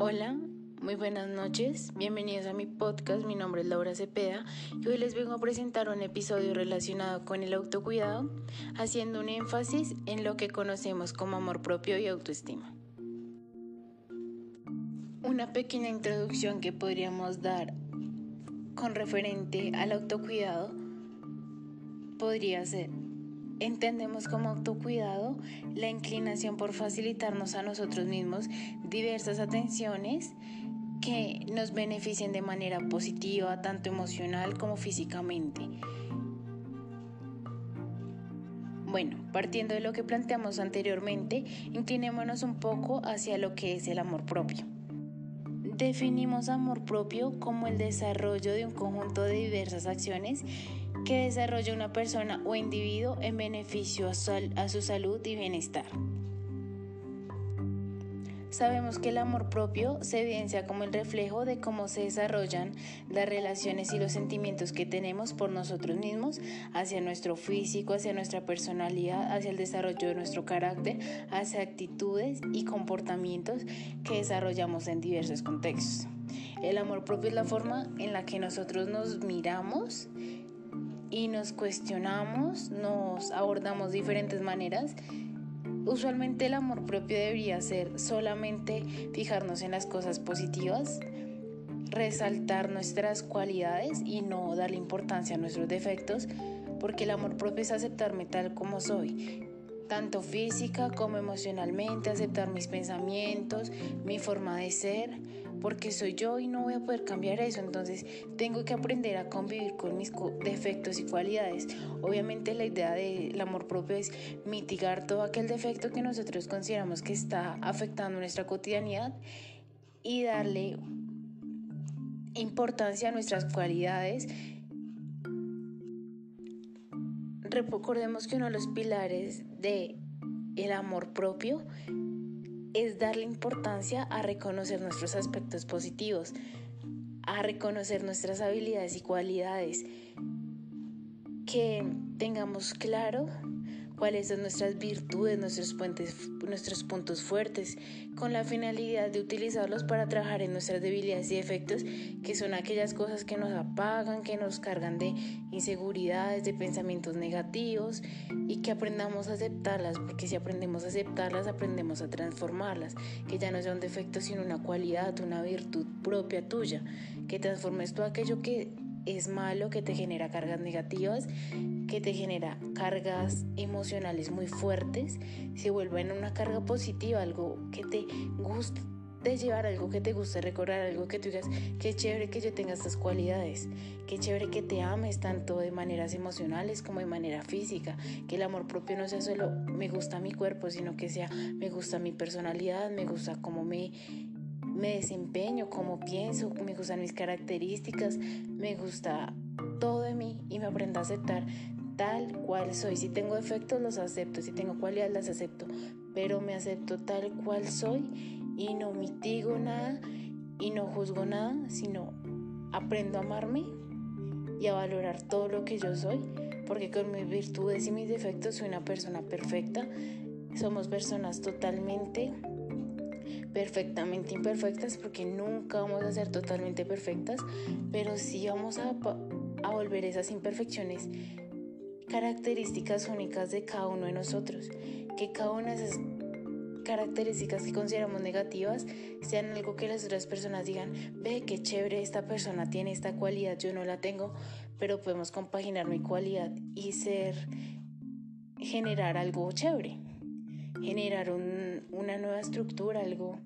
Hola, muy buenas noches, bienvenidos a mi podcast, mi nombre es Laura Cepeda y hoy les vengo a presentar un episodio relacionado con el autocuidado, haciendo un énfasis en lo que conocemos como amor propio y autoestima. Una pequeña introducción que podríamos dar con referente al autocuidado podría ser Entendemos como autocuidado la inclinación por facilitarnos a nosotros mismos diversas atenciones que nos beneficien de manera positiva, tanto emocional como físicamente. Bueno, partiendo de lo que planteamos anteriormente, inclinémonos un poco hacia lo que es el amor propio. Definimos amor propio como el desarrollo de un conjunto de diversas acciones que desarrolla una persona o individuo en beneficio a su, salud y bienestar. Sabemos que el amor propio se evidencia como el reflejo de cómo se desarrollan las relaciones y los sentimientos que tenemos por nosotros mismos, hacia nuestro físico, hacia nuestra personalidad, hacia el desarrollo de nuestro carácter, hacia actitudes y comportamientos que desarrollamos en diversos contextos. El amor propio es la forma en la que nosotros nos miramos y nos cuestionamos, nos abordamos diferentes maneras, usualmente el amor propio debería ser solamente fijarnos en las cosas positivas, resaltar nuestras cualidades y no darle importancia a nuestros defectos, porque el amor propio es aceptarme tal como soy, tanto física como emocionalmente, aceptar mis pensamientos, mi forma de ser, porque soy yo y no voy a poder cambiar eso, entonces tengo que aprender a convivir con mis defectos y cualidades. Obviamente la idea del amor propio es mitigar todo aquel defecto que nosotros consideramos que está afectando nuestra cotidianidad y darle importancia a nuestras cualidades Recordemos que uno de los pilares de el amor propio es darle importancia a reconocer nuestros aspectos positivos, a reconocer nuestras habilidades y cualidades, que tengamos claro cuáles son nuestras virtudes, nuestros, puntos fuertes, con la finalidad de utilizarlos para trabajar en nuestras debilidades y defectos, que son aquellas cosas que nos apagan, que nos cargan de inseguridades, de pensamientos negativos y que aprendamos a aceptarlas, porque si aprendemos a aceptarlas, aprendemos a transformarlas, que ya no sea un defecto, sino una cualidad, una virtud propia tuya, que transformes todo aquello que es malo, que te genera cargas negativas, que te genera cargas emocionales muy fuertes, se vuelva en una carga positiva, algo que te guste de llevar algo que te guste recordar, algo que tú digas, qué chévere que yo tenga estas cualidades, qué chévere que te ames tanto de maneras emocionales como de manera física, que el amor propio no sea solo me gusta mi cuerpo, sino que sea me gusta mi personalidad, me gusta cómo me me desempeño, cómo pienso, me gustan mis características, me gusta todo de mí y me aprendo a aceptar tal cual soy. Si tengo defectos los acepto, si tengo cualidades las acepto, pero me acepto tal cual soy y no mitigo nada y no juzgo nada, sino aprendo a amarme y a valorar todo lo que yo soy, porque con mis virtudes y mis defectos soy una persona perfecta. Somos personas totalmente perfectamente imperfectas porque nunca vamos a ser totalmente perfectas, pero sí vamos a, a volver esas imperfecciones características únicas de cada uno de nosotros, que cada una de esas características que consideramos negativas sean algo que las otras personas digan, ve qué chévere esta persona tiene esta cualidad, yo no la tengo, pero podemos compaginar mi cualidad y ser, generar algo chévere generar una nueva estructura, algo.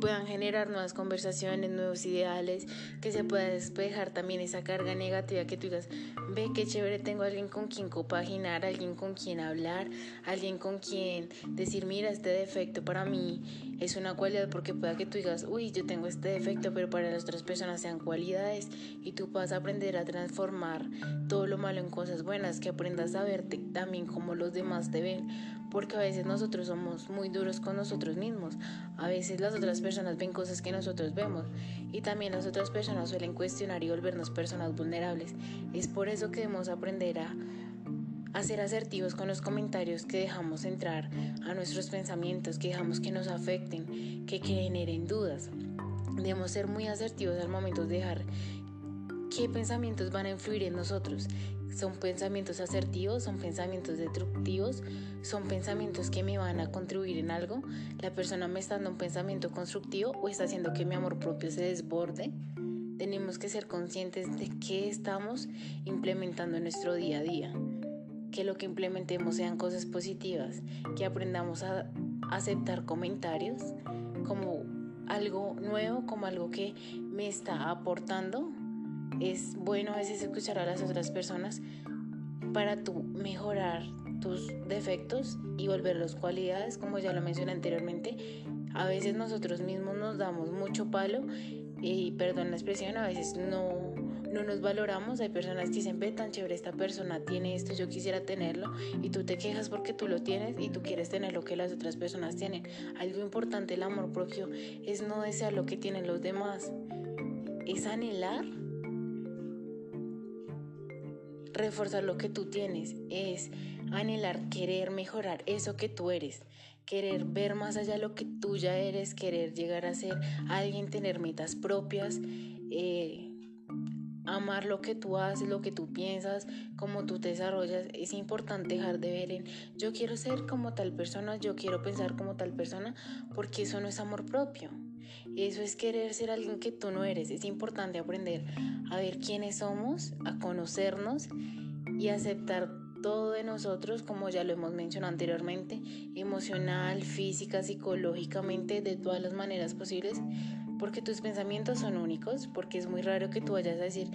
Puedan generar nuevas conversaciones, nuevos ideales, que se pueda despejar también esa carga negativa que tú digas, ve qué chévere tengo alguien con quien compaginar, alguien con quien hablar, alguien con quien decir, mira, este defecto para mí es una cualidad porque pueda que tú digas, uy, yo tengo este defecto, pero para las otras personas sean cualidades y tú puedas aprender a transformar todo lo malo en cosas buenas, que aprendas a verte también como los demás te ven, porque a veces nosotros somos muy duros con nosotros mismos, a veces las otras personas ven cosas que nosotros vemos. Y también las otras personas suelen cuestionar y volvernos personas vulnerables. Es por eso que debemos aprender a a ser asertivos con los comentarios que dejamos entrar a nuestros pensamientos, que dejamos que nos afecten, que, generen dudas. Debemos ser muy asertivos al momento de dejar qué pensamientos van a influir en nosotros. Son pensamientos asertivos, son pensamientos destructivos, son pensamientos que me van a contribuir en algo. La persona me está dando un pensamiento constructivo o está haciendo que mi amor propio se desborde. Tenemos que ser conscientes de qué estamos implementando en nuestro día a día que lo que implementemos sean cosas positivas, que aprendamos a aceptar comentarios como algo nuevo, como algo que me está aportando. Es bueno a veces escuchar a las otras personas para tú mejorar tus defectos y volverlos cualidades, como ya lo mencioné anteriormente. A veces nosotros mismos nos damos mucho palo y perdón la expresión, a veces no no nos valoramos. Hay personas que dicen, ve tan chévere, esta persona tiene esto, yo quisiera tenerlo, y tú te quejas porque tú lo tienes y tú quieres tener lo que las otras personas tienen. Algo importante, el amor propio, es no desear lo que tienen los demás, es anhelar reforzar lo que tú tienes, es anhelar, querer mejorar eso que tú eres, querer ver más allá de lo que tú ya eres, querer llegar a ser alguien, tener metas propias. Eh, amar lo que tú haces, lo que tú piensas, cómo tú te desarrollas. Es importante dejar de ver en yo quiero ser como tal persona, yo quiero pensar como tal persona, porque eso no es amor propio. Eso es querer ser alguien que tú no eres. Es importante aprender a ver quiénes somos, a conocernos y aceptar todo de nosotros, como ya lo hemos mencionado anteriormente, emocional, física, psicológicamente, de todas las maneras posibles, porque tus pensamientos son únicos, porque es muy raro que tú vayas a decir,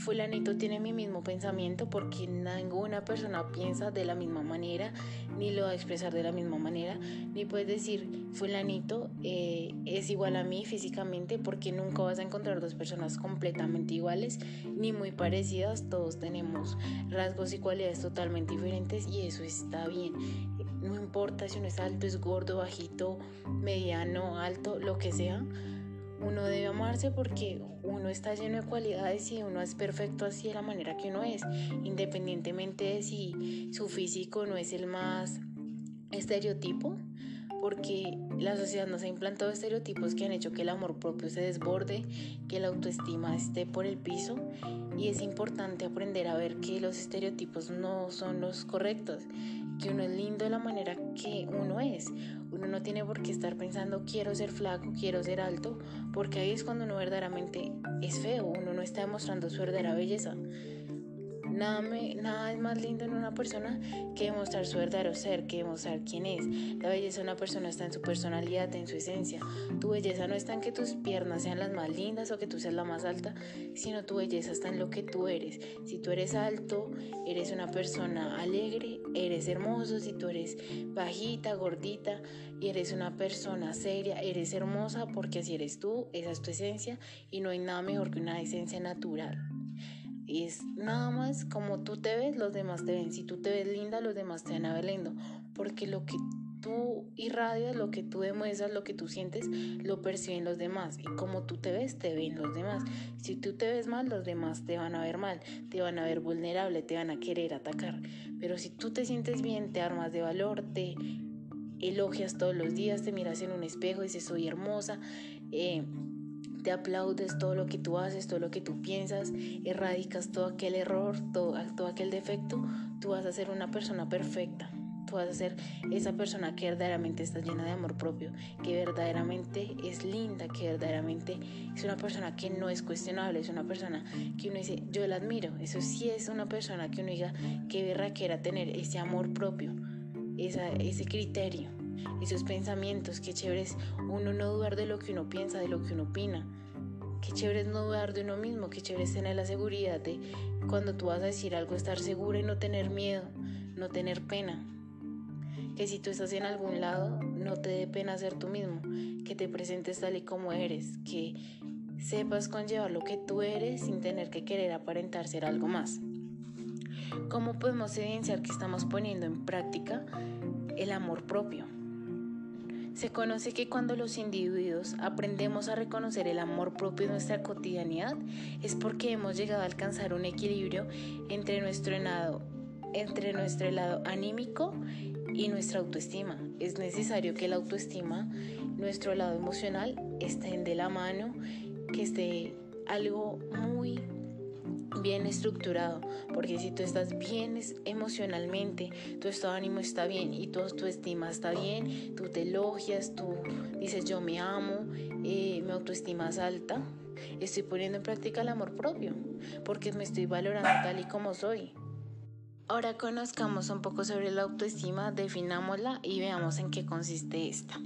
fulanito tiene mi mismo pensamiento, porque ninguna persona piensa de la misma manera, ni lo va a expresar de la misma manera, ni puedes decir, fulanito eh, es igual a mí físicamente, porque nunca vas a encontrar dos personas completamente iguales, ni muy parecidas, todos tenemos rasgos y cualidades totalmente diferentes y eso está bien. No importa si uno es alto, es gordo, bajito, mediano, alto, lo que sea uno debe amarse porque uno está lleno de cualidades y uno es perfecto así de la manera que uno es, independientemente de si su físico no es el más estereotipo, porque la sociedad nos ha implantado estereotipos que han hecho que el amor propio se desborde, que la autoestima esté por el piso y es importante aprender a ver que los estereotipos no son los correctos, que uno es lindo de la manera que uno es. Uno no tiene por qué estar pensando quiero ser flaco, quiero ser alto, porque ahí es cuando uno verdaderamente es feo, uno no está demostrando su verdadera belleza. Nada, es más lindo en una persona que demostrar su verdadero ser, que demostrar quién es. La belleza de una persona está en su personalidad, en su esencia. Tu belleza no está en que tus piernas sean las más lindas o que tú seas la más alta, sino tu belleza está en lo que tú eres. Si tú eres alto, eres una persona alegre, eres hermoso. Si tú eres bajita, gordita eres una persona seria, eres hermosa porque así eres tú, esa es tu esencia y no hay nada mejor que una esencia natural es nada más como tú te ves, los demás te ven. Si tú te ves linda, los demás te van a ver lindo. Porque lo que tú irradias, lo que tú demuestras, lo que tú sientes, lo perciben los demás. Y como tú te ves, te ven los demás. Si tú te ves mal, los demás te van a ver mal, te van a ver vulnerable, te van a querer atacar. Pero si tú te sientes bien, te armas de valor, te elogias todos los días, te miras en un espejo y dices soy hermosa. Eh, te aplaudes todo lo que tú haces, todo lo que tú piensas, erradicas todo aquel error, todo, aquel defecto, tú vas a ser una persona perfecta. Tú vas a ser esa persona que verdaderamente está llena de amor propio, que verdaderamente es linda, que verdaderamente es una persona que no es cuestionable, es una persona que uno dice, yo la admiro. Eso sí es una persona que uno diga, qué verra quiera tener ese amor propio, ese criterio esos pensamientos, qué chévere es uno no dudar de lo que uno piensa, de lo que uno opina. Qué chévere es no dudar de uno mismo, qué chévere es tener la seguridad de cuando tú vas a decir algo estar segura y no tener miedo, no tener pena. Que si tú estás en algún lado, no te dé pena ser tú mismo, que te presentes tal y como eres, que sepas conllevar lo que tú eres sin tener que querer aparentar ser algo más. ¿Cómo podemos evidenciar que estamos poniendo en práctica el amor propio? Se conoce que cuando los individuos aprendemos a reconocer el amor propio de nuestra cotidianidad es porque hemos llegado a alcanzar un equilibrio entre nuestro entre nuestro lado anímico y nuestra autoestima. Es necesario que la autoestima, nuestro lado emocional, estén de la mano, que esté algo muy bien estructurado, porque si tú estás bien emocionalmente, tu estado de ánimo está bien y tu autoestima está bien, tú te elogias, tú dices yo me amo, eh, mi autoestima es alta, estoy poniendo en práctica el amor propio, porque me estoy valorando tal y como soy. Ahora conozcamos un poco sobre la autoestima, definámosla y veamos en qué consiste esta.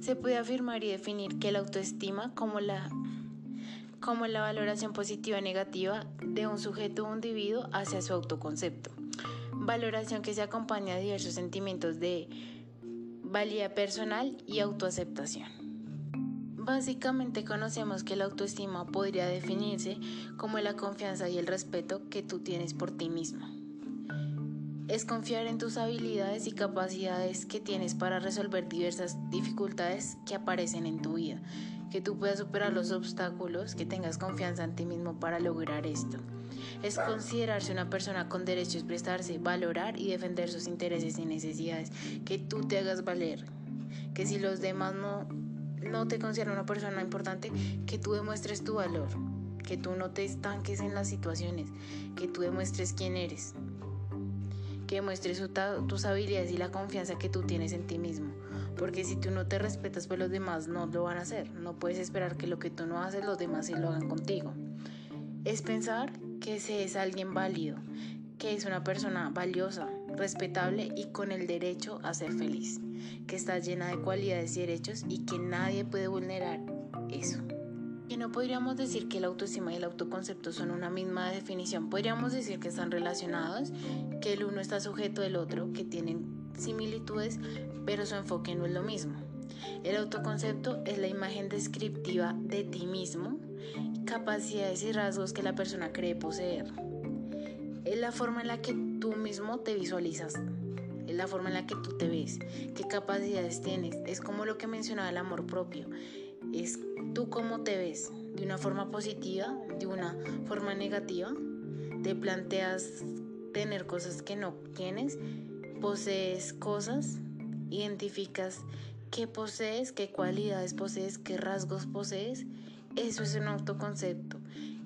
Se puede afirmar y definir que la autoestima como la como la valoración positiva o negativa de un sujeto o individuo hacia su autoconcepto. Valoración que se acompaña de diversos sentimientos de valía personal y autoaceptación. Básicamente conocemos que la autoestima podría definirse como la confianza y el respeto que tú tienes por ti mismo. Es confiar en tus habilidades y capacidades que tienes para resolver diversas dificultades que aparecen en tu vida. Que tú puedas superar los obstáculos, que tengas confianza en ti mismo para lograr esto. Es considerarse una persona con derecho a expresarse, valorar y defender sus intereses y necesidades, que tú te hagas valer, que si los demás no, no te consideran una persona importante, que tú demuestres tu valor, que tú no te estanques en las situaciones, que tú demuestres quién eres, que demuestres tus habilidades y la confianza que tú tienes en ti mismo. Porque si tú no te respetas, pues los demás no lo van a hacer. No puedes esperar que lo que tú no haces, los demás sí lo hagan contigo. Es pensar que se es alguien válido, que es una persona valiosa, respetable y con el derecho a ser feliz, que está llena de cualidades y derechos y que nadie puede vulnerar eso. Y no podríamos decir que la autoestima y el autoconcepto son una misma definición, podríamos decir que están relacionados, que el uno está sujeto del otro, que tienen similitudes, pero su enfoque no es lo mismo. El autoconcepto es la imagen descriptiva de ti mismo, capacidades y rasgos que la persona cree poseer. Es la forma en la que tú mismo te visualizas, es la forma en la que tú te ves, qué capacidades tienes. Es como lo que mencionaba el amor propio. Es tú cómo te ves, de una forma positiva, de una forma negativa. Te planteas tener cosas que no tienes posees cosas, identificas qué posees, qué cualidades posees, qué rasgos posees, eso es un autoconcepto.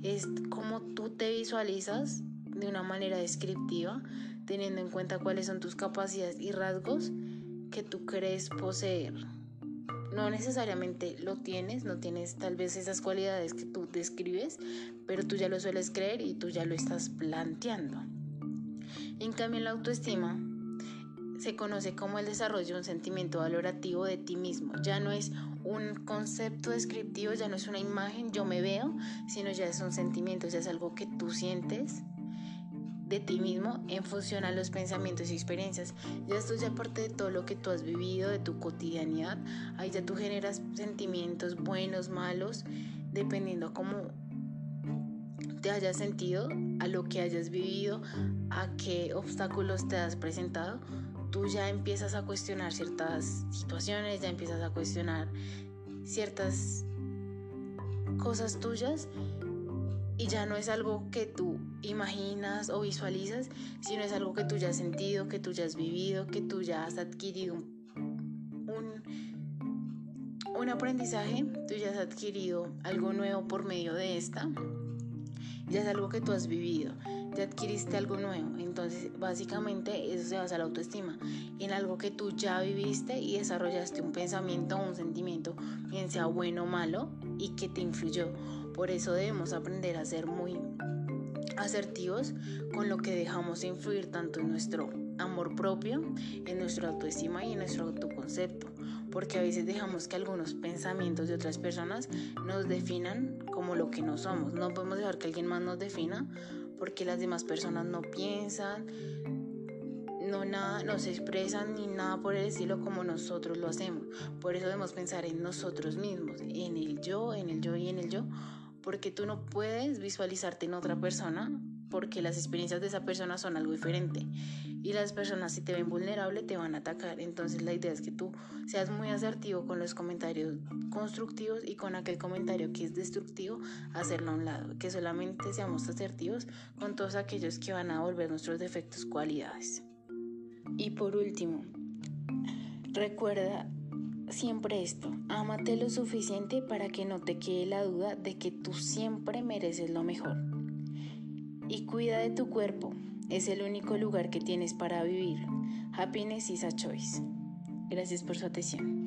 Es como tú te visualizas de una manera descriptiva, teniendo en cuenta cuáles son tus capacidades y rasgos que tú crees poseer. No necesariamente lo tienes, no tienes tal vez esas cualidades que tú describes, pero tú ya lo sueles creer y tú ya lo estás planteando. En cambio, la autoestima, se conoce como el desarrollo de un sentimiento valorativo de ti mismo. Ya no es un concepto descriptivo, ya no es una imagen, yo me veo, sino ya es un sentimiento, ya es algo que tú sientes de ti mismo en función a los pensamientos y experiencias. Ya esto ya parte de todo lo que tú has vivido, de tu cotidianidad. Ahí ya tú generas sentimientos buenos, malos, dependiendo cómo te hayas sentido, a lo que hayas vivido, a qué obstáculos te has presentado tú ya empiezas a cuestionar ciertas situaciones, ya empiezas a cuestionar ciertas cosas tuyas y ya no es algo que tú imaginas o visualizas, sino es algo que tú ya has sentido, que tú ya has vivido, que tú ya has adquirido un, un, aprendizaje, tú ya has adquirido algo nuevo por medio de esta, ya es algo que tú has vivido ya adquiriste algo nuevo. Entonces, básicamente eso se basa en la autoestima, en algo que tú ya viviste y desarrollaste un pensamiento o un sentimiento, bien sea bueno o malo, y que te influyó. Por eso debemos aprender a ser muy asertivos con lo que dejamos influir tanto en nuestro amor propio, en nuestra autoestima y en nuestro autoconcepto, porque a veces dejamos que algunos pensamientos de otras personas nos definan lo que no somos. No podemos dejar que alguien más nos defina porque las demás personas no piensan, no nada, no se expresan ni nada por el estilo como nosotros lo hacemos. Por eso debemos pensar en nosotros mismos, en el yo, en el yo y en el yo, porque tú no puedes visualizarte en otra persona porque las experiencias de esa persona son algo diferente y las personas si te ven vulnerable te van a atacar. Entonces la idea es que tú seas muy asertivo con los comentarios constructivos y con aquel comentario que es destructivo, hacerlo a un lado. Que solamente seamos asertivos con todos aquellos que van a volver nuestros defectos cualidades. Y por último, recuerda siempre esto, ámate lo suficiente para que no te quede la duda de que tú siempre mereces lo mejor. Y cuida de tu cuerpo, es el único lugar que tienes para vivir. Happiness is a choice. Gracias por su atención.